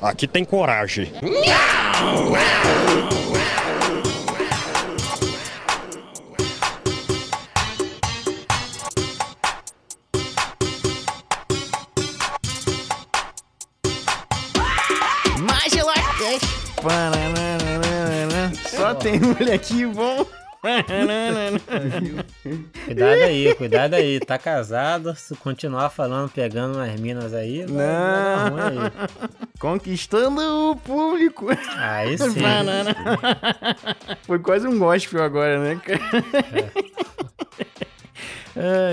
aqui tem coragem. Só tem moleque bom. Cuidado aí, cuidado aí. Tá casado, se continuar falando, pegando umas minas aí, vai dar ruim aí. Conquistando o público. Aí sim. Foi quase um gospel agora, né, cara? É,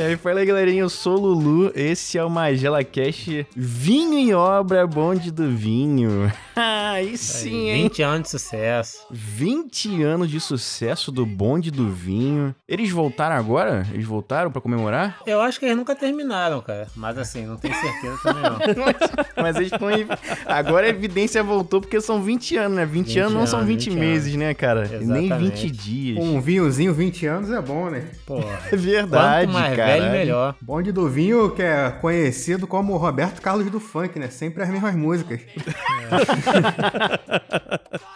aí fala aí, galerinha, eu sou o Lulu, esse é o Magela Cash Vinho em Obra, bonde do vinho. Aí sim, hein? 20 anos de sucesso. 20 anos de sucesso do bonde do vinho. Eles voltaram agora? Eles voltaram pra comemorar? Eu acho que eles nunca terminaram, cara. Mas assim, não tenho certeza também não. Mas eles estão aí. Agora a evidência voltou porque são 20 anos, né? 20, 20 anos não são anos, 20, 20 meses, anos. né, cara? Nem Exatamente. 20 dias. Um vinhozinho, 20 anos é bom, né? Porra. É verdade, Quanto mais cara. velho, melhor. Bonde do vinho, que é conhecido como o Roberto Carlos do funk, né? Sempre as mesmas músicas.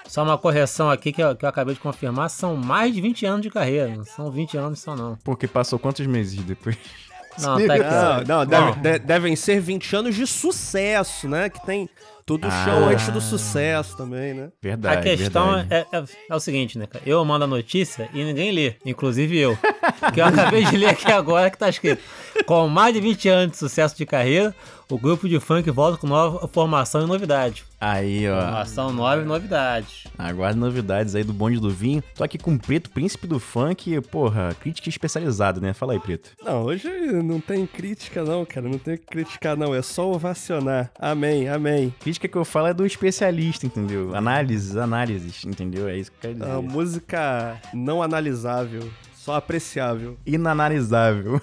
Só uma correção aqui que eu, que eu acabei de confirmar, são mais de 20 anos de carreira, não são 20 anos só não. Porque passou quantos meses depois? Não, tá aqui. Não, não, deve- de- devem ser 20 anos de sucesso, né? Que tem todo o Ah. chão antes do sucesso também, né? Verdade. A questão verdade. é, é- é o seguinte, né, cara? Eu mando a notícia e ninguém lê, inclusive eu. Que eu acabei de ler aqui agora que tá escrito: Com mais de 20 anos de sucesso de carreira, o grupo de funk volta com nova formação e novidade. Aí, ó. Formação nova e novidade. Aguarde novidades aí do bonde do vinho. Tô aqui com o Preto, príncipe do funk. Porra, crítica especializada, né? Fala aí, Preto. Não, hoje não tem crítica não, cara. Não tem que criticar não, é só ovacionar. Amém, amém. Crítica que eu falo é do especialista, entendeu? Análises, análises, entendeu? É isso que eu quero dizer. A música não analisável, só apreciável. Inanalisável.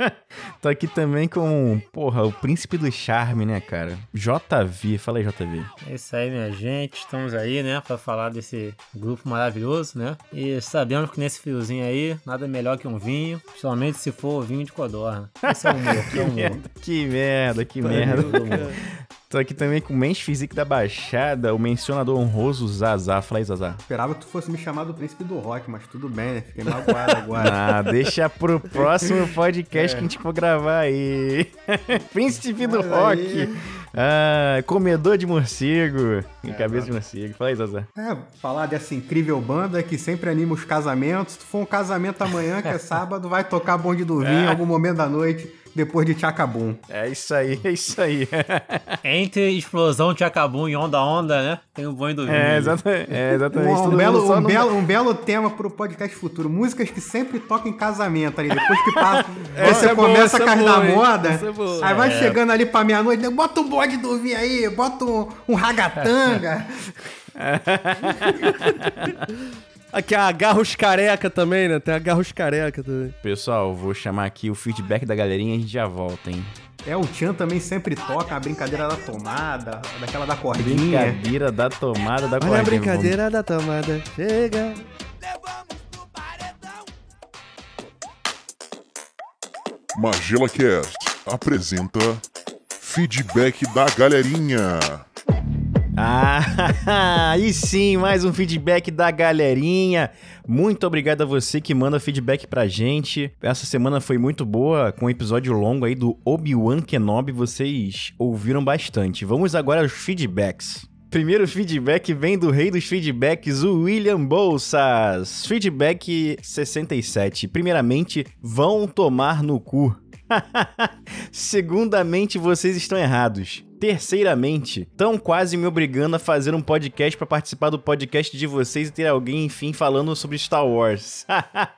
Tô aqui também com, porra, o príncipe do charme, né, cara? JV. Fala aí, JV. É isso aí, minha gente. Estamos aí, né, pra falar desse grupo maravilhoso, né? E sabemos que nesse friozinho aí, nada melhor que um vinho, somente se for vinho de codorna. Esse é o humor, que é o humor. Que merda, que merda. Tô aqui também com o Mens Physique da Baixada, o mencionador honroso Zazá. Fala aí, Zazá. Esperava que tu fosse me chamar do príncipe do rock, mas tudo bem, né? Fiquei magoado agora. Ah, deixa pro próximo podcast que a gente for gravar aí. Príncipe do Mas rock. aí- Ah, comedor de morcego. E cabeça de morcego. Fala aí, Zazá. É, falar dessa incrível banda que sempre anima os casamentos. Se tu for um casamento amanhã, que é sábado, vai tocar bonde do vinho em algum momento da noite, depois de Tchacabum. É isso aí, é isso aí. Entre explosão de acabou e onda onda, né? Tem o bom do vinho. É, exatamente. É, exatamente. Um, um belo, um, não- belo, um belo tema pro podcast futuro. Músicas que sempre tocam em casamento ali. Depois que passa, Essa você é boa, começa essa a é boa, da moda. É boa. aí vai chegando ali pra meia-noite, bota um bode do vinho aí, bota um, um ragatanga. Aqui a Garros Careca também, né? Tem a Garros Careca também. Pessoal, vou chamar aqui o feedback da galerinha e a gente já volta, hein? é, o Tchan também sempre toca a brincadeira da tomada, daquela da cordinha. Brincadeira da tomada da Olha a cordinha. brincadeira da tomada. Chega. Magela Cast apresenta Feedback da Galerinha. Ah, aí sim, mais um feedback da galerinha. Muito obrigado a você que manda feedback pra gente. Essa semana foi muito boa, com um episódio longo aí do Obi-Wan Kenobi. Vocês ouviram bastante. Vamos agora aos feedbacks. Primeiro feedback vem do rei dos feedbacks, o William Bolsas. Feedback 67. Primeiramente, vão tomar no cu. Segundamente, vocês estão errados. Terceiramente, estão quase me obrigando a fazer um podcast pra participar do podcast de vocês e ter alguém, enfim, falando sobre Star Wars.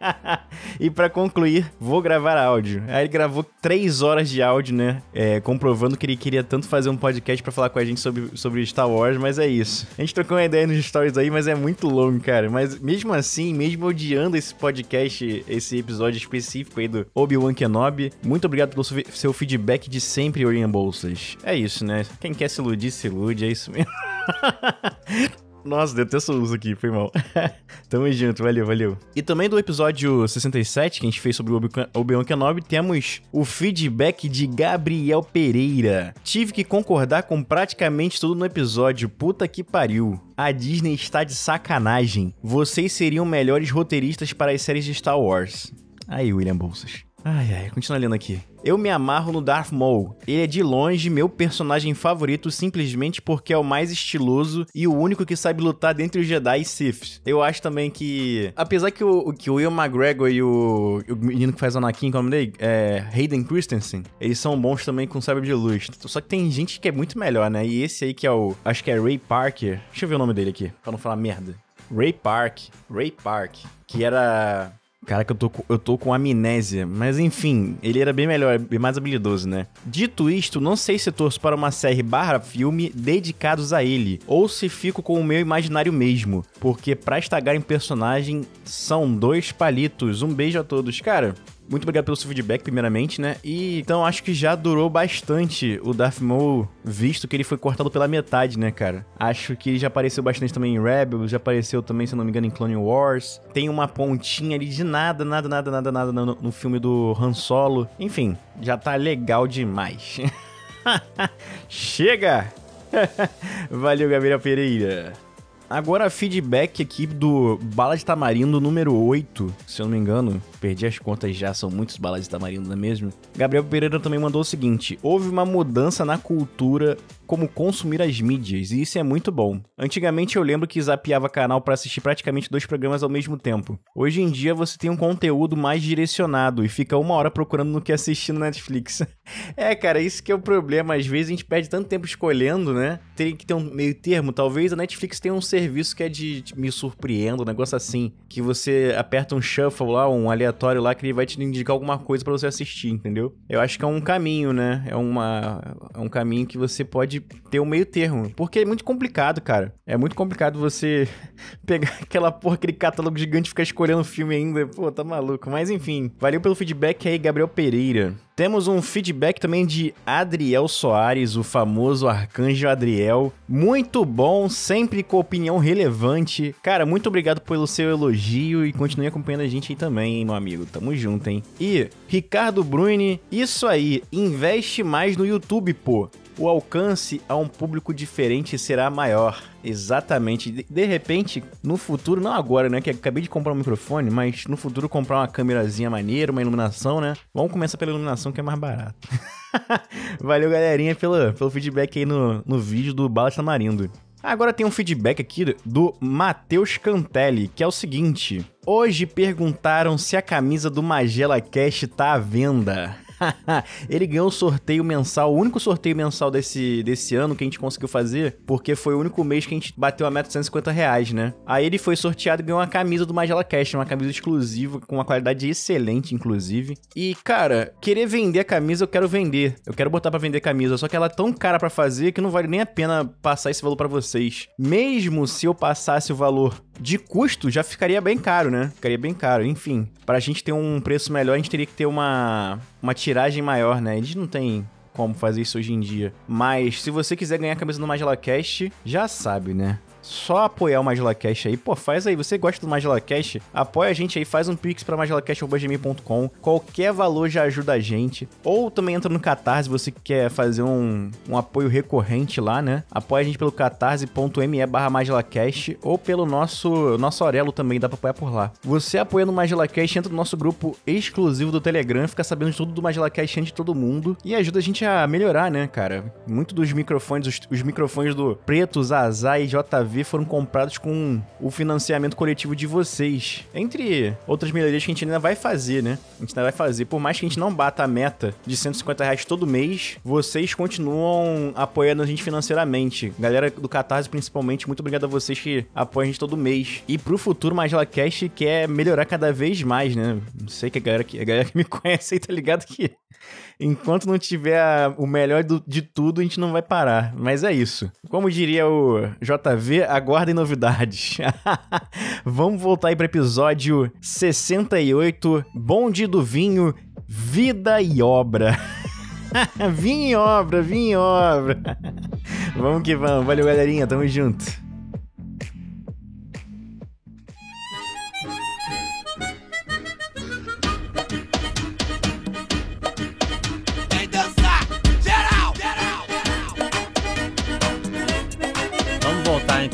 e pra concluir, vou gravar áudio. Aí ele gravou três horas de áudio, né? É, comprovando que ele queria tanto fazer um podcast pra falar com a gente sobre, sobre Star Wars, mas é isso. A gente trocou uma ideia nos stories aí, mas é muito longo, cara. Mas mesmo assim, mesmo odiando esse podcast, esse episódio específico aí do Obi-Wan Kenobi, muito obrigado pelo seu- seu feedback de sempre, Orion Bolsas. É isso, né? Quem quer se iludir, se ilude, é isso mesmo. Nossa, deu até soluço aqui, foi mal. Tamo junto, valeu, valeu. E também do episódio 67, que a gente fez sobre o Obi- Obi-Wan Kenobi, temos o feedback de Gabriel Pereira. Tive que concordar com praticamente tudo no episódio, puta que pariu. A Disney está de sacanagem. Vocês seriam melhores roteiristas para as séries de Star Wars. Aí, William Bolsas. Ai, ai, continua lendo aqui. Eu me amarro no Darth Maul. Ele é de longe meu personagem favorito simplesmente porque é o mais estiloso e o único que sabe lutar dentre os Jedi e Sith. Eu acho também que, apesar que o, que o Will McGregor e o, o menino que faz o Anakin, como é dele? É, Hayden Christensen, eles são bons também com sabre de luz. Só que tem gente que é muito melhor, né? E esse aí que é o, acho que é Ray Parker. Deixa eu ver o nome dele aqui, pra não falar merda. Ray Park, Ray Park, que era Caraca, eu tô, eu tô com amnésia. Mas enfim, ele era bem melhor, bem mais habilidoso, né? Dito isto, não sei se torço para uma série barra filme dedicados a ele, ou se fico com o meu imaginário mesmo. Porque pra estagar em personagem, são dois palitos. Um beijo a todos. Cara, muito obrigado pelo seu feedback, primeiramente, né? E então acho que já durou bastante o Darth Maul, visto que ele foi cortado pela metade, né, cara? Acho que já apareceu bastante também em Rebels, já apareceu também, se não me engano, em Clone Wars. Tem uma pontinha ali de nada, nada, nada, nada, nada no, no filme do Han Solo. Enfim, já tá legal demais. Chega! Valeu, Gabriel Pereira. Agora, feedback aqui do Bala de Tamarindo número 8, se eu não me engano. Perdi as contas já, são muitos balas de tamarindo, não é mesmo? Gabriel Pereira também mandou o seguinte: houve uma mudança na cultura como consumir as mídias, e isso é muito bom. Antigamente eu lembro que zapeava canal pra assistir praticamente dois programas ao mesmo tempo. Hoje em dia você tem um conteúdo mais direcionado e fica uma hora procurando no que assistir no Netflix. é, cara, isso que é o problema. Às vezes a gente perde tanto tempo escolhendo, né? Tem que ter um meio termo. Talvez a Netflix tenha um serviço que é de me surpreenda, um negócio assim. Que você aperta um shuffle lá, um aleatório lá, que ele vai te indicar alguma coisa pra você assistir, entendeu? Eu acho que é um caminho, né? É, uma, é um caminho que você pode ter um meio termo. Porque é muito complicado, cara. É muito complicado você pegar aquela porra, aquele catálogo gigante e ficar escolhendo filme ainda. Pô, tá maluco. Mas enfim, valeu pelo feedback aí, Gabriel Pereira. Temos um feedback também de Adriel Soares, o famoso Arcanjo Adriel. Muito bom, sempre com opinião relevante. Cara, muito obrigado pelo seu elogio e continue acompanhando a gente aí também, hein, meu amigo. Tamo junto, hein? E Ricardo Bruni, isso aí, investe mais no YouTube, pô. O alcance a um público diferente será maior. Exatamente. De, repente, no futuro, não agora, né? Que acabei de comprar um microfone, mas no futuro comprar uma câmerazinha maneira, uma iluminação, né? Vamos começar pela iluminação que é mais barato. Valeu, galerinha, pelo, pelo feedback aí no, no vídeo do Bala Tamarindo. Agora tem um feedback aqui do Matheus Cantelli, que é o seguinte: Hoje perguntaram se a camisa do Magela Cash tá à venda. ele ganhou o sorteio mensal, o único sorteio mensal desse, desse ano que a gente conseguiu fazer, porque foi o único mês que a gente bateu a meta de 150 reais, né? Aí ele foi sorteado e ganhou uma camisa do Magela Cash, uma camisa exclusiva, com uma qualidade excelente, inclusive. E, cara, querer vender a camisa, eu quero vender. Eu quero botar pra vender camisa, só que ela é tão cara pra fazer que não vale nem a pena passar esse valor pra vocês. Mesmo se eu passasse o valor de custo, já ficaria bem caro, né? Ficaria bem caro. Enfim, pra gente ter um preço melhor, a gente teria que ter uma, uma tiragem maior, né? Eles não tem como fazer isso hoje em dia. Mas se você quiser ganhar a camisa do Magela Cash, já sabe, né? Só apoiar o Magela Cash aí. Pô, faz aí. Você gosta do Magela Cash? Apoia a gente aí. Faz um pix pra magelacast.com. Qualquer valor já ajuda a gente. Ou também entra no Catarse, você que quer fazer um, um apoio recorrente lá, né? Apoia a gente pelo catarse.me barra magelacast ou pelo nosso, nosso Aurelo também, dá pra apoiar por lá. Você apoia no Magela Cash, entra no nosso grupo exclusivo do Telegram, fica sabendo de tudo do Magela Cash antes de todo mundo e ajuda a gente a melhorar, né, cara? Muito dos microfones, os, os microfones do Preto, Zazá e JV foram comprados com o financiamento coletivo de vocês. Entre outras melhorias que a gente ainda vai fazer, né? A gente ainda vai fazer. Por mais que a gente não bata a meta de 150 reais todo mês, vocês continuam apoiando a gente financeiramente. Galera do Catarse, principalmente, muito obrigado a vocês que apoiam a gente todo mês. E pro futuro, Magela Cash quer melhorar cada vez mais, né? Não sei que a galera que, a galera que me conhece aí tá ligado que enquanto não tiver a- o melhor do- de tudo, a gente não vai parar. Mas é isso. Como diria o JV, aguardem novidades. Vamos voltar aí para episódio 68, Bonde do Vinho, Vida e Obra. vinho e obra, vinho e obra. vamos que vamos. Valeu, galerinha. Tamo junto.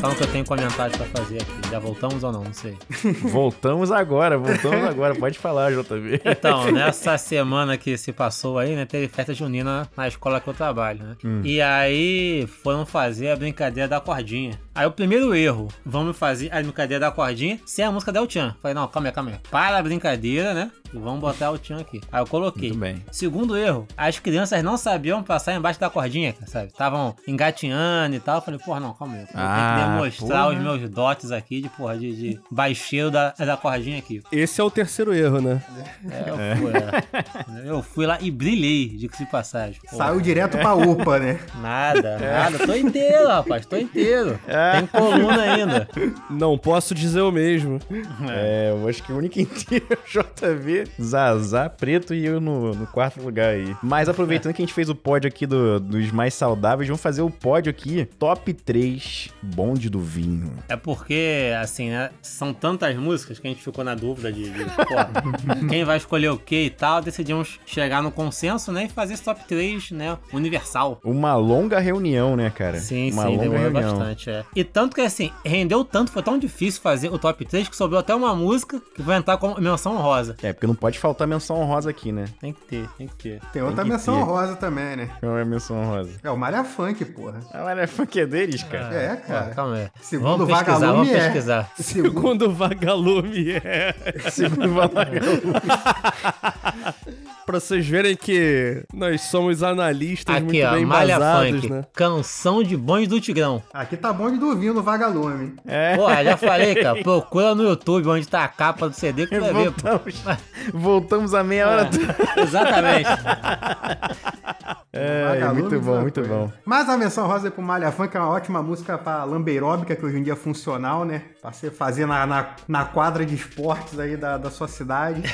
Então, que eu tenho comentários pra fazer aqui. Já voltamos ou não? Não sei. Voltamos agora, voltamos agora. Pode falar, JV. Então, nessa semana que se passou aí, né, teve festa junina na escola que eu trabalho, né? E aí foram fazer a brincadeira da cordinha. Aí o primeiro erro, vamos fazer a brincadeira da cordinha sem a música da El-Chan. Falei, não, calma aí, calma aí. Para a brincadeira, né? E vamos botar o Chan aqui. Aí eu coloquei. Muito bem. Segundo erro, as crianças não sabiam passar embaixo da cordinha, sabe? Estavam engatinhando e tal. Eu falei, porra, não, calma aí. Eu Ah, tenho que demonstrar porra. os meus dotes aqui de, porra, de, de baixeiro da, da cordinha aqui. Esse é o terceiro erro, né? É, eu, Fui, é. eu fui lá e brilhei, diga-se de passagem. Pô, Saiu direto pra UPA, né? Nada, nada. Tô inteiro, rapaz, tô inteiro. Tem coluna ainda. Não posso dizer o mesmo. É, eu acho que o único inteiro é o JV, Zazá, Preto e eu no, no quarto lugar aí. Mas aproveitando que a gente fez o pódio aqui do- dos mais saudáveis, vamos fazer o pódio aqui, top 3, bonde do vinho. É porque, assim, né? São tantas músicas que a gente ficou na dúvida de, de, pô, quem vai escolher o que e tal. Decidimos chegar no consenso, né? E fazer esse top 3, né? Universal. Uma longa reunião, né, cara? Sim, Uma sim, longa demorou reunião. bastante, é. E tanto que, assim, rendeu tanto, foi tão difícil fazer o top 3 que sobrou até uma música que vai entrar como menção rosa. É, porque não pode faltar menção honrosa aqui, né? Tem que ter, tem que ter. Tem outra que menção ter. rosa também, né? Qual é a menção honrosa? É o Malha Funk, porra. Ah, mas é funk é deles, cara. É, Pô, cara. calma aí. Segundo vamos pesquisar, vamos Vagalume, é. pesquisar. Segundo... Quando o vagalume é. Segundo Valagalu. pra vocês verem que nós somos analistas Aqui, muito ó, bem Malha embasados, Funk, né? canção de bonde do Tigrão. Aqui tá bom de dormir no Vagalume. É. Porra, já falei, cara, procura no YouTube onde tá a capa do CD que tu vai ver, pô. Voltamos, voltamos a meia hora. Exatamente. É, muito bom, muito coisa. bom. Mas a menção rosa pro Malha Funk é uma ótima música pra lamberóbica, que hoje em dia é funcional, né? Pra você fazer na, na, na quadra de esportes aí da, da sua cidade.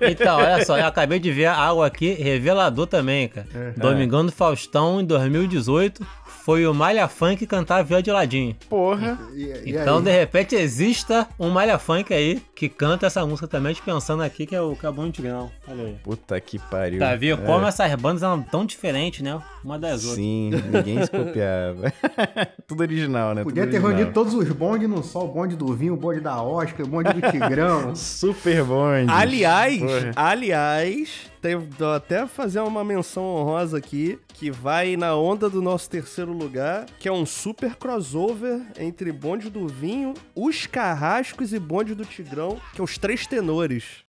Então, olha só, eu acabei de ver algo aqui revelador também, cara. Domingão do Faustão, em 2018, foi o Malha Funk cantar Viola de Ladinho. Porra. E, e Então, aí? de repente, exista um Malha Funk aí que canta essa música também, a gente pensando aqui que é o que é bom Tigrão. Olha aí. Puta que pariu. Tá vendo É. como essas bandas eram tão diferentes, né? Uma das outras. Sim, ninguém se copiava. Tudo original, né? Podia Tudo ter original. reunido todos os bondes num só, o bonde do vinho, o bonde da Oscar, o bonde do Tigrão. Super bonde. Aliás, Porra. aliás, vou até fazer uma menção honrosa aqui, que vai na onda do nosso terceiro lugar, que é um super crossover entre Bonde do Vinho, Os Carrascos e Bonde do Tigrão, que é os três tenores.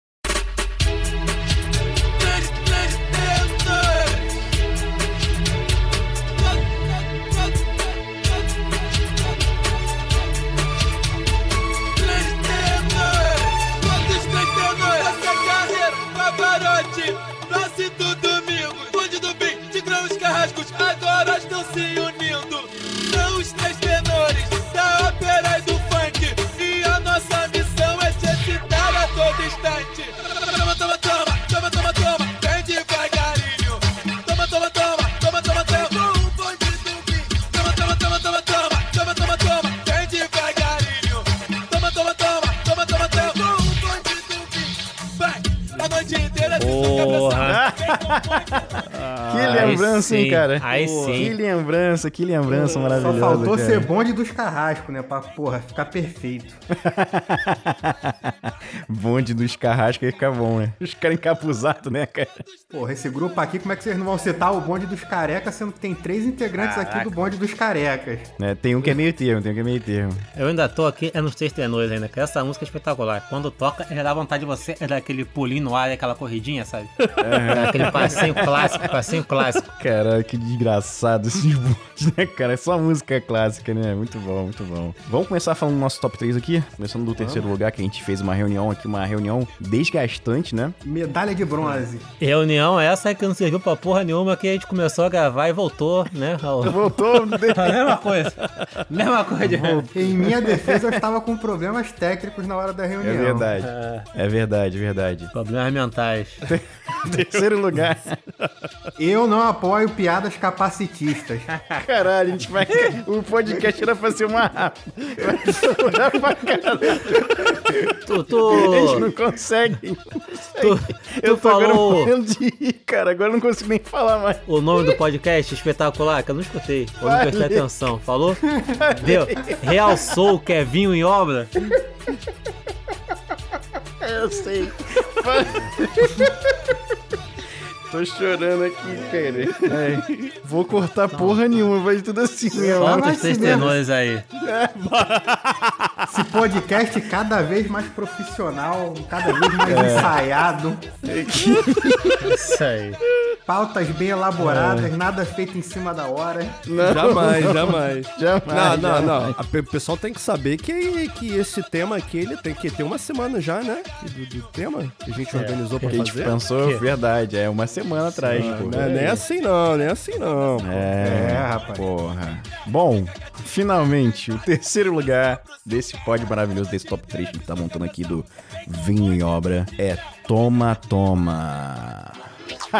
Hein, sim, cara? aí Pô, sim. Que lembrança, que lembrança Só maravilhosa. faltou cara. ser bonde dos carrascos, né? Pra, porra, ficar perfeito. Bonde dos carrascos ia ficar bom, né? Os caras encapuzados, né, cara? Porra, esse grupo aqui, como é que vocês não vão citar o bonde dos carecas, sendo que tem três integrantes aqui do bonde dos carecas? Né, Tem um que é meio termo, tem um que é meio termo. Eu ainda tô aqui, é nos três tenores ainda, que essa música é espetacular. Quando toca, já dá vontade de você dar aquele pulinho no ar, aquela corridinha, sabe? Dá aquele passeio clássico, passeio clássico. Caralho, que desgraçado esses bondes, né, cara? É só música clássica, né? Muito bom, muito bom. Vamos começar falando do nosso top 3 aqui? Começando do terceiro lugar, que a gente fez uma reunião aqui, uma reunião desgastante, né? Medalha de bronze. Reunião essa que não serviu pra porra nenhuma, que a gente começou a gravar e voltou, né? ao- Voltou, A mesma coisa. Mesma coisa de Em minha defesa, eu estava com problemas técnicos na hora da É reunião. verdade. É verdade, verdade. Problemas mentais. Terceiro lugar. Eu não apoio piadas capacitistas. Caralho, a gente vai. O podcast era pra ser uma. Vai pra caralho. Tu, tu, Eles não conseguem. tu, Eu tô agora falou morrendo de rir, cara. Agora eu não consigo nem falar mais. o nome do podcast espetacular, que eu não escutei. Eu não prestei atenção. Falou? Deu. Realçou o Kevinho em obra. Eu sei. Tô chorando aqui, cara. É. Vou cortar porra nenhuma, vai tudo assim mesmo. Solta os se três mesmo. tenores aí. Esse podcast cada vez mais profissional, cada vez mais ensaiado, Isso aí. Pautas bem elaboradas, nada feito em cima da hora. Não, Jamais, jamais. Jamais. Não, não, jamais. não. A O pessoal tem que saber que, que esse tema aqui, ele tem que ter uma semana já, né? Do, do tema que a gente organizou pra Que a gente fazer. pensou, Que? verdade, é uma semana atrás, pô. Não é nem assim não, nem assim não. É, É, rapaz. Porra. Bom, finalmente, o terceiro lugar desse pod maravilhoso, desse top 3 que a gente tá montando aqui do Vinho em Obra é Toma Toma. Na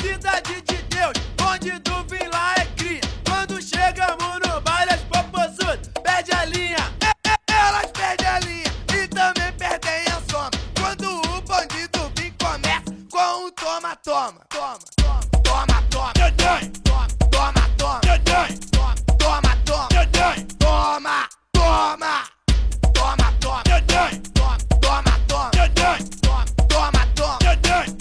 cidade de Deus, onde do vim lá é cria. Quando chegamos no baile, as popozudas perde a linha. Elas perdem a linha e também perdem a soma. Quando o bandido vim começa com um toma, toma, toma, toma, toma, toma, toma, toma, toma, toma, toma, toma, toma, toma, toma, toma, toma, toma, toma,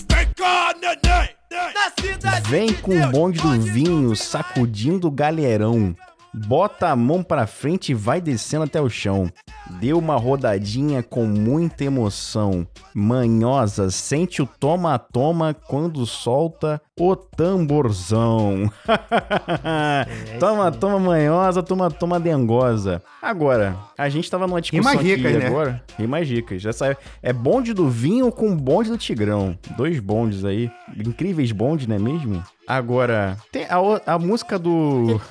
Vem de com o bonde do vinho sacudindo o galerão. Bota a mão pra frente e vai descendo até o chão. Deu uma rodadinha com muita emoção. Manhosa, sente o toma-toma quando solta o tamborzão. toma, toma manhosa, toma, toma dengosa. Agora, a gente tava numa discussão Rimas ricas, aqui né? agora. Rimas dicas. Essa é, é bonde do vinho com bonde do tigrão. Dois bondes aí. Incríveis bondes, não é mesmo? Agora, tem a, a música do.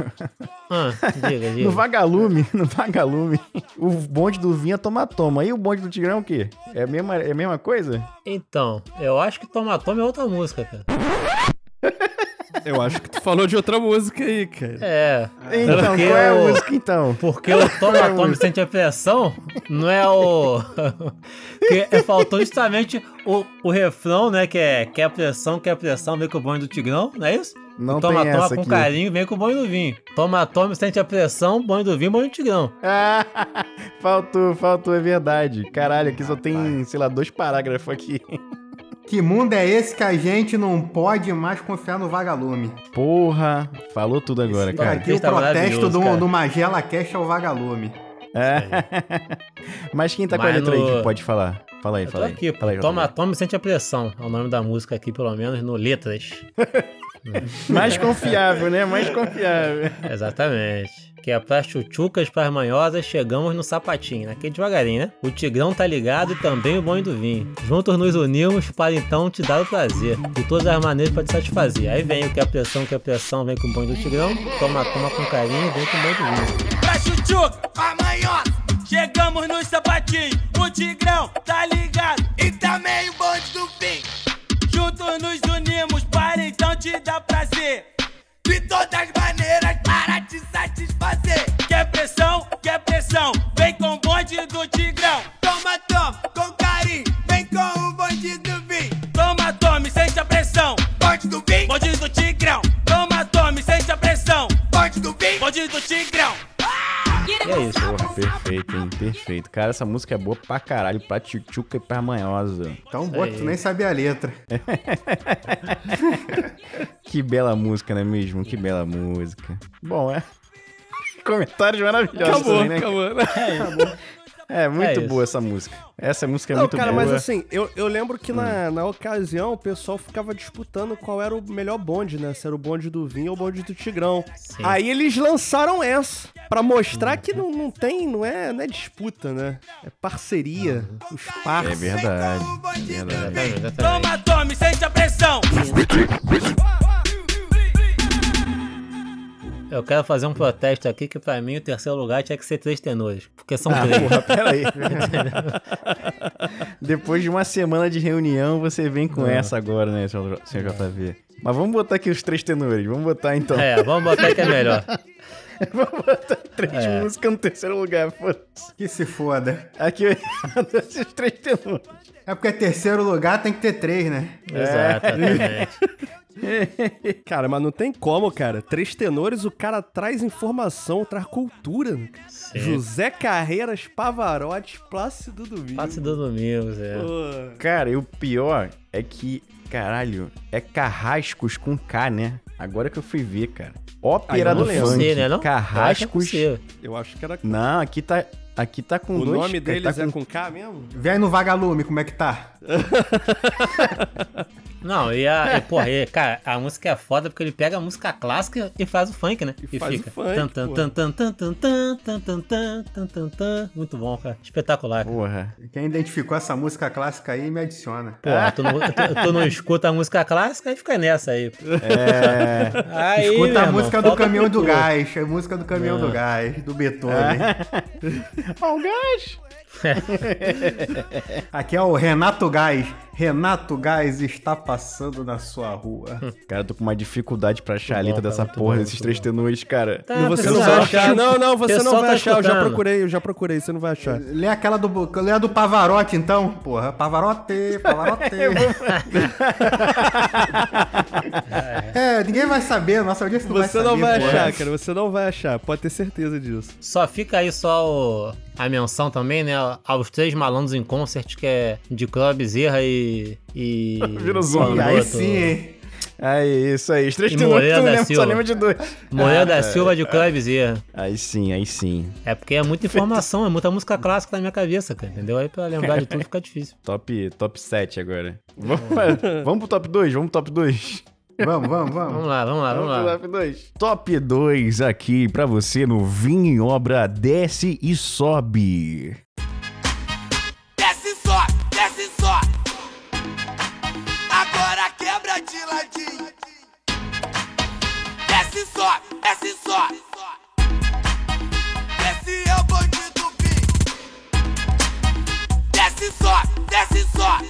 Ah, diga, No diga. vagalume, no vagalume. O bonde do vinho é toma-toma. E o bonde do tigrão é o quê? É a mesma, é a mesma coisa? Então, eu acho que Toma Toma é outra música, cara. Eu acho que tu falou de outra música aí, cara. É. Então, Porque qual é a o- música então? Porque o Toma Toma sente a pressão não é o. que é, faltou justamente o, o refrão, né? Que é quer pressão, quer pressão, vem com o banho do Tigrão, não é isso? Não toma tem toma essa com aqui. carinho, vem com o banho do vinho. Toma toma, sente a pressão, banho do vinho, banho do Tigrão. Ah, faltou, faltou, é verdade. Caralho, aqui só tem, sei lá, dois parágrafos aqui. Que mundo é esse que a gente não pode mais confiar no vagalume? Porra, falou tudo agora, Esse cara. Aqui o tá protesto do, do Magela Cash é o vagalume. É. Mas quem tá com a Mas letra aí no- que pode falar? Fala aí, fala aí. aqui, fala aí, Toma. Toma, sente a pressão. É o nome da música aqui, pelo menos, no Letras. Mais confiável, né? Mais confiável. Exatamente. Que é pra chuchucas, pras manhosas, chegamos no sapatinho, naquele devagarinho, né? O tigrão tá ligado e também o bonde do vinho. Juntos nos unimos para então te dar o prazer. De todas as maneiras pra te satisfazer. Aí vem o que é pressão, o que é pressão, vem com o bonde do tigrão. Toma, toma com carinho, vem com o bonde do vinho. pra chuchuca, pra manhosa. Chegamos no sapatinho, o tigrão tá ligado e também o bonde do fim. Dar prazer. De todas maneiras para te satisfazer. Quer pressão, quer pressão, vem com o bonde do tigrão. Toma, toma, com carinho, vem com o bonde do vinho. Toma, tome, sente a pressão. Bonde do vinho, bonde do tigrão. Toma, tome, sente a pressão. Bonde do vinho, bonde do tigrão. E é isso. Porra, perfeito, hein? Perfeito. Cara, essa música é boa pra caralho, pra tchutchuca e pra manhosa. Tão boa que tu nem sabia a letra. Que bela música, não é mesmo? Que bela música. Bom, é. Comentários maravilhosos Acabou, também, né? acabou. É, muito É isso. boa essa música. Essa música é Não, muito cara, boa. mas assim, eu, eu lembro que Hum. na, na ocasião o pessoal ficava disputando qual era o melhor bonde, né? Se era o bonde do vinho ou o bonde do tigrão. Sim. Aí eles lançaram essa, pra mostrar que não, não tem, não é, não é disputa, né? É parceria, os É parceiros. verdade. Do verdade. vinho. Exatamente. Toma, tome, sente a pressão. Eu quero fazer um protesto aqui que pra mim o terceiro lugar tinha que ser três tenores. Porque são Ah, três. porra, peraí. Depois de uma semana de reunião, você vem com essa agora, né, senhor senhor JV? Mas vamos botar aqui os três tenores. Vamos botar então. É, vamos botar que é melhor. Vamos botar três É. músicas no terceiro lugar, foda-se. Que se foda. Aqui esses três tenores. É porque terceiro lugar tem que ter três, né? Exatamente. Cara, mas não tem como, cara. Três tenores, o cara traz informação, traz cultura. Sim. José Carreiras, Pavarotti, Plácido Domingo. Passe do Domingos, é. Pô, Cara, e o pior é que, caralho, é Carrascos com K, né? Agora que eu fui ver, cara. Ópera do lembro. funk. Né, não? É Carrascos. possível. eu acho que era. Não, aqui tá, aqui tá com O dois. nome tá deles com- é com K mesmo? Vem no vagalume, como é que tá? Não, e a. E, porra, e, cara, a música é foda porque ele pega a música clássica e faz o funk, né? E faz o fica. funk, tan, tan, tan, tan, tan, tan, tan, tan, tan, tan, tan. Muito bom, cara. Espetacular. cara. Porra. Quem identificou essa música clássica aí me adiciona. Porra, tu não, tu, tu não escuta a música clássica e fica nessa aí. É. Aí, Escuta a irmão, música do caminhão do gás, a música do caminhão do gás, do Beethoven. Ó, o gás. Aqui é o Renato Gás. Renato Gás está passando na sua rua. Cara, eu tô com uma dificuldade pra achar a letra bom, dessa muito porra bom, desses três bom. tenores, cara. Tá, Não, você não vai achar. Não, não, você não vai tá achar. Eu já procurei, eu já procurei, você não vai achar. Lê aquela do, lê a do Pavarotti então, porra. Pavarotti, Pavarotti. é, ninguém vai saber, nossa audiência não vai Você saber. não vai porra. achar, cara. Você não vai achar. Pode ter certeza disso. Só fica aí só o- a menção também, né? Aos três malandros em concert, que é de Club Bezerra e. e. Virou E zona. aí outro. sim, hein? Aí, isso aí. Os três Moreira tu só Silva. lembra de dois. Moreira da Silva de Club Bezerra. Aí sim, aí sim. É porque é muita informação, é muita música clássica na minha cabeça, cara. Entendeu? Aí pra lembrar de tudo fica difícil. Top, top 7 agora. Vamos, vamos pro top 2? Vamos pro top 2. Vamos, vamos, Vamos vamos. lá, vamos lá, vamos Vamos lá. top 2. Top 2 aqui pra você no Vinho em Obra Desce e Sobe. Só, desce só. Desce é o bandido Vim. Desce só, desce só.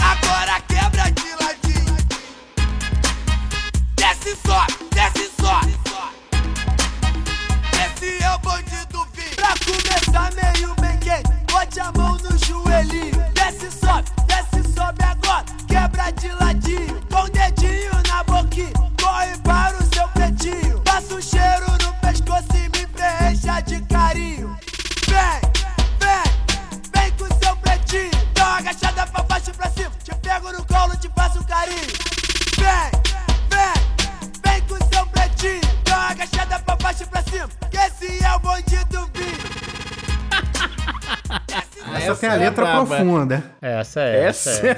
Agora quebra de ladinho. Desce só, desce só. Esse é o bandido Vim. Pra começar meio bem quente, bote a mão no joelhinho. Desce, sobe, desce, sobe agora. Quebra de ladinho, com dedinho um cheiro no pescoço e me preencha de carinho. Vem, vem, vem com seu pretinho. Dá uma agachada pra baixo e pra cima. Te pego no colo, te faço um carinho. Vem, vem, vem com seu pretinho. Dá uma agachada pra baixo e pra cima. Que esse é o bandido Vim. Essa tem a letra braba. profunda. Essa é. Essa Essa é,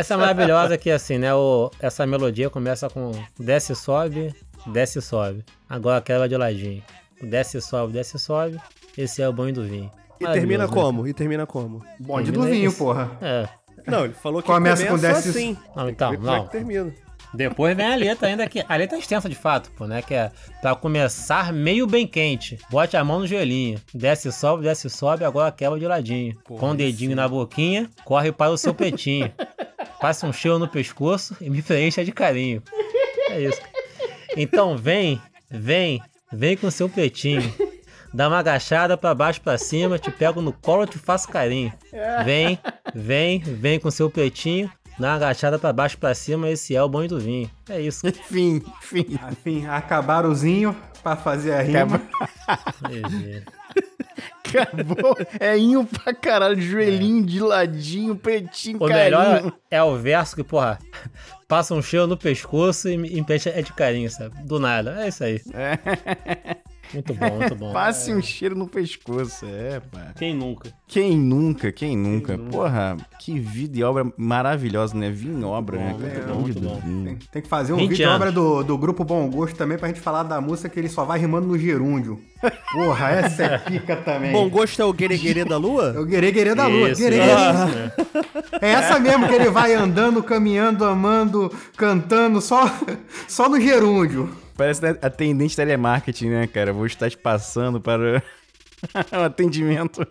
essa é maravilhosa que assim, né? O, essa melodia começa com desce, sobe, desce, sobe. Agora quebra de ladinho. Desce, sobe, desce, sobe. Esse é o banho do vinho. E termina né? como? E termina como? Bonde do Termina vinho, esse. porra. É. Não, ele falou que Começa começa, com desce- assim. Não, então, como é não. que termina. Depois vem a letra ainda que. A letra é extensa de fato, pô, né? Que é pra começar meio bem quente. Bote a mão no joelhinho. Desce, sobe, desce, sobe, agora quebra de ladinho. Com o dedinho na boquinha, corre para o seu petinho. Passa um cheiro no pescoço e me preencha de carinho. É isso. Então vem, vem, vem com seu petinho. Dá uma agachada pra baixo pra cima, te pego no colo e te faço carinho. Vem, vem, vem com seu petinho. Dá uma agachada pra baixo pra cima, esse é o banho do vinho. É isso. Fim, fim. Enfim, acabaram os zinho pra fazer a rima. Acabou. É inho pra caralho, joelhinho de ladinho, pretinho, O carinho. melhor é o verso que, porra, passa um cheiro no pescoço e me e é de carinho, sabe? Do nada. É isso aí. Muito bom, muito bom. Passe um cheiro no pescoço, é, pá. Quem nunca? Quem nunca, quem nunca? Porra, que vida e obra maravilhosa, né? Vinho em obra, né? muito cara? bom, muito bom. Tem, tem que fazer um 20 vídeo anos. obra do, do grupo Bom Gosto também pra gente falar da música que ele só vai rimando no gerúndio. Porra, essa é pica também. Bom gosto é o guereguerê da É lua? o Guerê Guerê da Lua. Isso, Guerê, isso, Guerê. é. É essa mesmo que ele vai andando, caminhando, amando, cantando, só, só no gerúndio. Parece atendente telemarketing, né, cara? Vou estar te passando para o atendimento.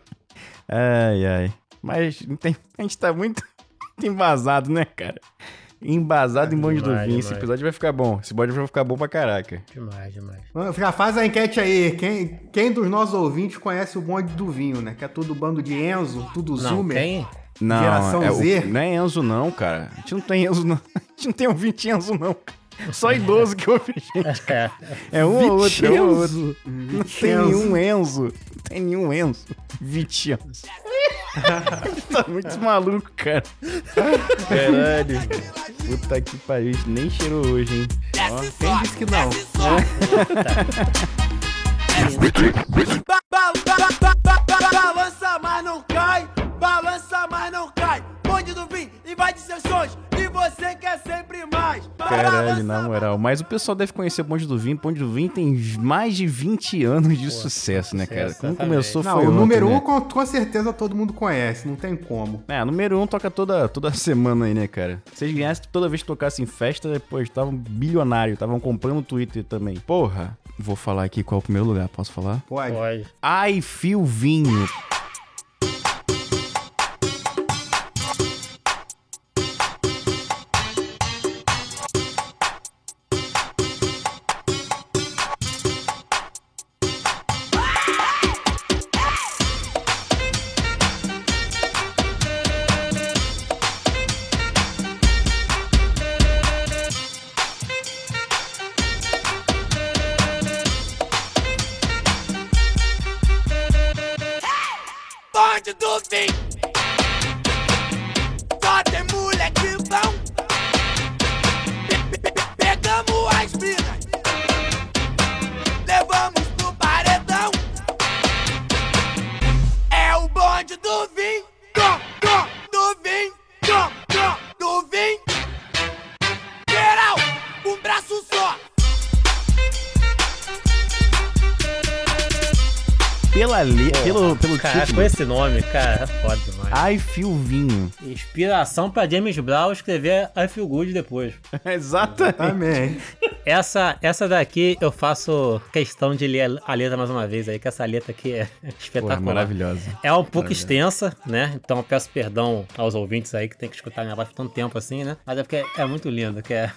Ai, ai. Mas tem- a gente tá muito embasado, né, cara? Embasado em bonde do vinho. Esse episódio vai ficar bom. Esse episódio vai ficar bom pra caraca. Demais, demais. Já faz a enquete aí. Quem, quem dos nossos ouvintes conhece o bonde do vinho, né? Que é tudo bando de Enzo, tudo Não, Zoomer. tem? Não, Geração é o- Z? não é Enzo, não, cara. A gente não tem Enzo, não. A gente não tem ouvinte Enzo, não. cara. Só idoso que ouve gente. É. É um ou outro, é um ou outro. Não tem nenhum Enzo. Não tem nenhum Enzo. Vicenzo. tá muito maluco, cara. Caralho. Puta que pariu. Nem cheirou hoje, hein? Quem disse que não? Ba- ba- ba- ba- ba- ba- Balança, mas não cai. Balança, mas não cai. Bonde do vinho invade seus sonhos. Você quer sempre mais. Caralho, na moral. Mas o pessoal deve conhecer o Bonde do Vinho. O Bonde do Vinho tem mais de 20 anos de sucesso, né, cara? sucesso, Quando exatamente. começou Não, foi o ontem, número né? um com, com certeza todo mundo conhece, não tem como. É, número um toca toda, toda semana aí, né, cara? Se vocês ganhassem toda vez que tocassem em festa, depois estavam bilionário, estavam comprando o Twitter também. Porra, vou falar aqui qual é o primeiro lugar, posso falar? Pode. Pode. I Feel Vinho. Do vinho. Pelo, pelo Cara, com esse nome, cara, é foda demais. I Feel Vinho. Inspiração pra James Brown escrever I Feel Good depois. Exatamente. Essa, essa daqui eu faço questão de ler a letra mais uma vez aí, que essa letra aqui é Porra, espetacular. maravilhosa. É um pouco extensa, né? Então eu peço perdão aos ouvintes aí que tem que escutar minha voz por tanto tempo assim, né? Mas é porque é muito lindo, que é...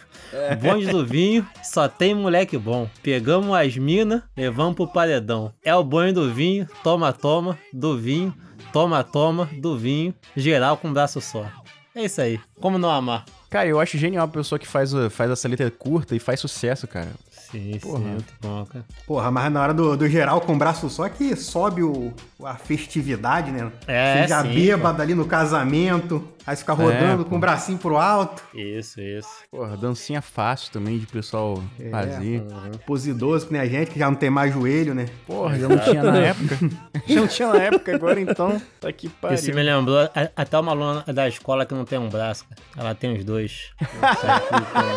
Bonde do vinho, só tem moleque bom. Pegamos as minas, levamos pro paredão. É o bonde do vinho, toma, toma, do vinho, toma, toma, do vinho, geral com braço só. É isso aí. Como não amar? Cara, eu acho genial a pessoa que faz, faz essa letra curta e faz sucesso, cara. Sim, Porra. sim, muito bom, cara. Porra, mas na hora do, do geral com o braço só que sobe o, a festividade, né? É, já sim, bêbado ali no casamento, aí fica rodando pô. com o bracinho pro alto. Isso, isso. Porra, dancinha fácil também de pessoal É. fazer. Pose idoso, que nem a gente, que já não tem mais joelho, né? Porra, já não tinha na época. já não tinha na época, agora então. Tá que pariu. Isso me lembrou até uma aluna da escola que não tem um braço, cara. Ela tem os dois.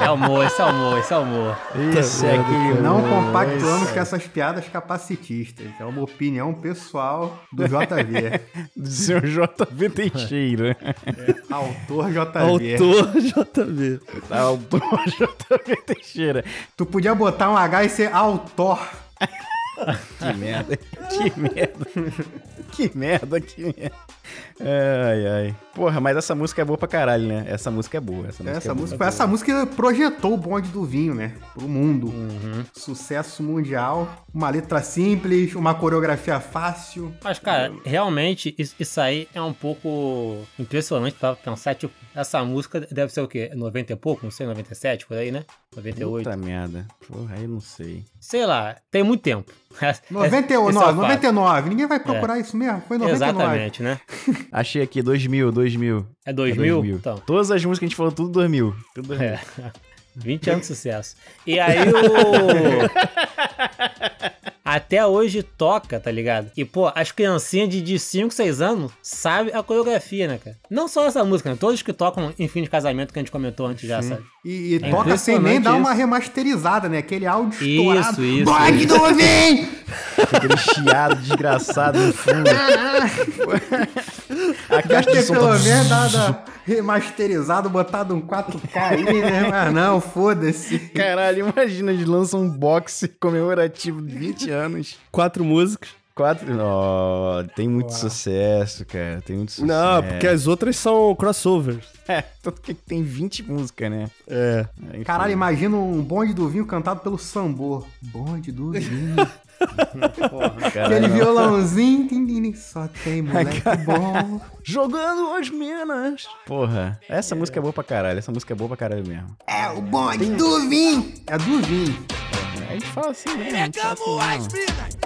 é humor, esse é humor, esse é humor. Esse é aquele Não humor, compactuamos esse com essas piadas capacitistas. É uma opinião pessoal do JV. Do seu JV Teixeira. Autor JV. Autor JV. Autor JV Teixeira. Tu podia botar um H e ser autor. Que merda. Que merda. Que merda, que merda. Ai, ai. Porra, mas essa música é boa pra caralho, né? Essa música é boa. Essa música, Essa é boa. música, essa música projetou o bonde do vinho, né? Pro mundo. Uhum. Sucesso mundial. Uma letra simples, uma coreografia fácil. Mas, cara, realmente, isso, aí é um pouco impressionante pra pensar. Tipo, essa música deve ser o quê? 90 e pouco? Não sei, 97, por aí, né? 98. Puta merda. Porra, aí eu não sei. Sei lá, tem muito tempo. Esse- esse é o 99, fato. 99. Ninguém vai procurar isso mesmo. Foi 99. Exatamente, né? Achei aqui, 2000, 2000. É 2000? É Então. Todas as músicas que a gente falou, tudo 2000. Tudo 2000. É. 20 anos de sucesso. E aí o. Até hoje toca, tá ligado? E, pô, as criancinhas de, de 5, 6 anos sabem a coreografia, né, cara? Não só essa música, né? Todos que tocam em fim de casamento que a gente comentou antes já, sabe? E, e É toca sem nem dar uma remasterizada, né? Aquele áudio Isso, estourado. isso, isso. do! Aquele chiado desgraçado no fundo. a Deve caixa de ter som pelo tá- menos dado remasterizado, botado um 4K aí, né? Mas não, foda-se. Caralho, imagina, eles lançam um box comemorativo de 20 anos. Quatro músicas. Quatro. Oh, tem muito sucesso, cara. Tem muito sucesso. Não, porque as outras são crossovers. É, tanto que tem 20 músicas, né? É. Enfim. Caralho, imagina um bonde do vinho cantado pelo Sambor. Bonde do vinho. Caralho, Aquele não. violãozinho, tim, tim, tim, só tem moleque bom. Jogando as minas. Porra, essa música é boa pra caralho. Essa música é boa pra caralho mesmo. É o bonde do vinho. É do vinho. A gente fala assim gente fala assim Pegamos as minas.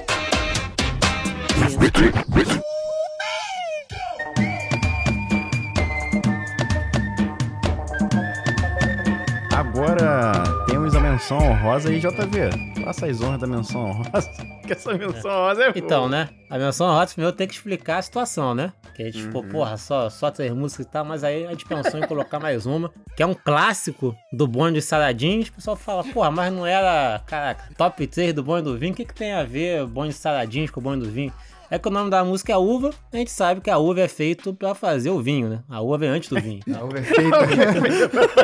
Agora temos a menção honrosa aí, JV. Faça as honras da menção honrosa. Que essa menção honrosa é boa. Então, né? A menção rosa primeiro tem que explicar a situação, né? Que a gente ficou, Uhum. porra, só, só três músicas e tal, mas aí a gente pensou em colocar mais uma, que é um clássico do bonde de Saradinhos. O pessoal fala, porra, mas não era, caraca, top 3 do bonde do vinho. O que, que tem a ver bonde de Saradinhos com o bonde do vinho? É que o nome da música é uva, a gente sabe que a uva é feito pra fazer o vinho, né? A uva é antes do vinho. A uva é feita.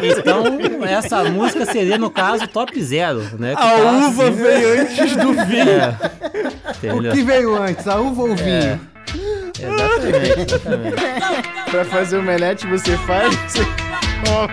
Então, essa música seria, no caso, top zero, né? Que A tá uva assim- veio antes do vinho. É. O que veio antes, a uva ou o vinho? Exatamente, exatamente. Pra fazer o melete você faz. Você... Ó,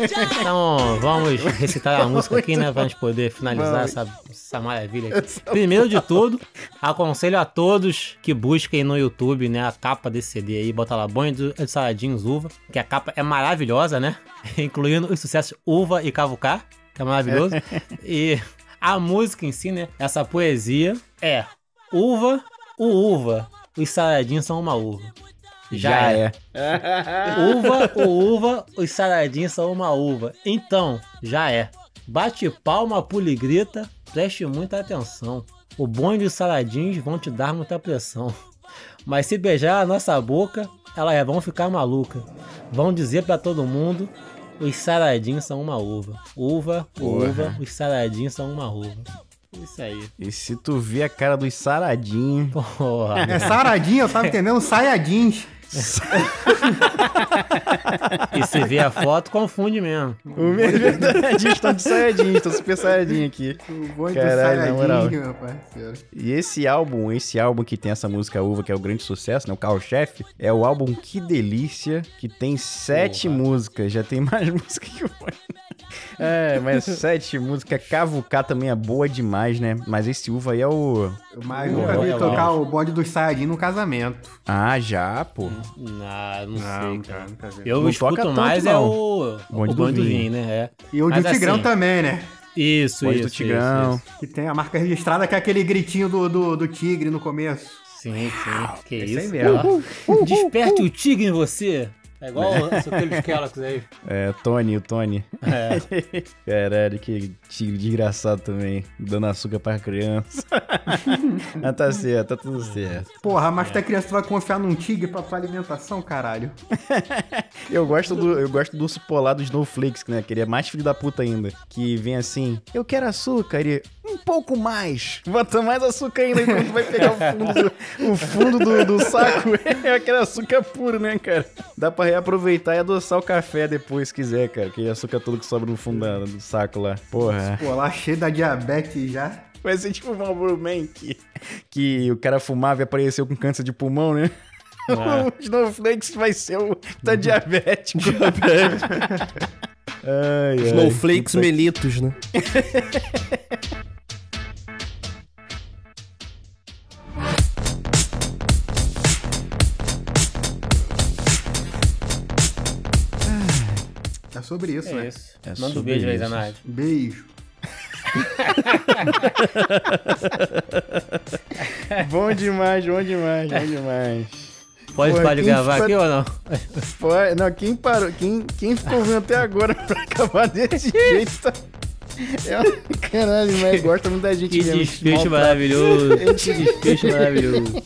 Então, vamos recitar a música aqui, né? Pra gente poder finalizar essa, essa maravilha aqui. Primeiro de tudo, aconselho a todos que busquem no YouTube, né? A capa desse CD aí. Bota lá, Banho de Saladinhos Uva, que a capa é maravilhosa, né? Incluindo os sucessos Uva e Cavucar, que é maravilhoso. E a música em si, né? Essa poesia é Uva, o uva, os saladinhos são uma uva. Já é. Uva, o uva, os saladinhos são uma uva. Então, já é. Bate palma, pula e grita, preste muita atenção. O bonde e os saladinhos vão te dar muita pressão. Mas se beijar a nossa boca, elas vão ficar maluca. Vão dizer pra todo mundo, os saladinhos são uma uva. Uva, Porra. uva, os saladinhos são uma uva. Isso aí. E se tu vê a cara dos saradinhos. Porra. É saradinho, eu tava entendendo saiadins. E se vê a foto, confunde mesmo. O meu é verdade, estão de saiadinho, estão super saiadinho aqui. O bonde Caralho, na do moral. saiadinho, meu parceiro. E esse álbum, esse álbum que tem essa música Uva, que é o grande sucesso, né? O carro-chefe, é o álbum Que Delícia, que tem sete músicas. Já tem mais música que o É, mas sete músicas. Cavucar também é boa demais, né? Mas esse Uva aí é o. Mas Pô, nunca vi é tocar o bonde dos saiadinhos no casamento. Ah, já, pô. Não, não, sei, cara. nunca vi. Eu Não escuto toca tanto, mais é não. o Bonde o do bonde do Vinho. vinho, né? É. E o Mas do Tigrão assim, também, né? Isso, Bonde isso, do Tigrão. isso, isso. Que tem a marca registrada que é aquele gritinho do, do, do tigre no começo. Sim, sim. Que isso. mesmo. ó. Desperte o tigre em você. É igual aqueles Kellogg's aí. É, Tony, o Tony. É. Caralho, que tigre desgraçado também. Dando açúcar pra criança. Mas tá certo, tá tudo certo. Porra, mas tu é criança, tu vai confiar num tigre pra tua alimentação, caralho? Eu gosto do, eu gosto do urso polar do Snowflakes, né? Que ele é mais filho da puta ainda. Que vem assim, eu quero açúcar. Ele, um pouco mais. Bota mais açúcar ainda enquanto vai pegar o fundo do, o fundo do, do saco. É aquele açúcar puro, né, cara? Dá pra reaproveitar e adoçar o café depois, se quiser, cara. Aquele açúcar todo que sobra no fundo da- do saco lá. Porra. Pô, lá cheio da diabetes já. Vai ser tipo o Marlboro Man que, que o cara fumava e apareceu com câncer de pulmão, né? É. O Snowflakes vai ser o tá diabético. Ai, ai. Snowflakes melitos, né? sobre isso, É né? isso. É Manda um beijo aí. Zanardi. Beijo. bom demais, bom demais, bom demais. Pode Porra, parar de quem gravar aqui ou não? Pô, não, quem parou, quem, quem ficou vendo até agora pra acabar desse jeito tá... É um... Caralho, mas gosta muita gente Que mesmo. desfecho Maltrata. maravilhoso. Que desfecho maravilhoso.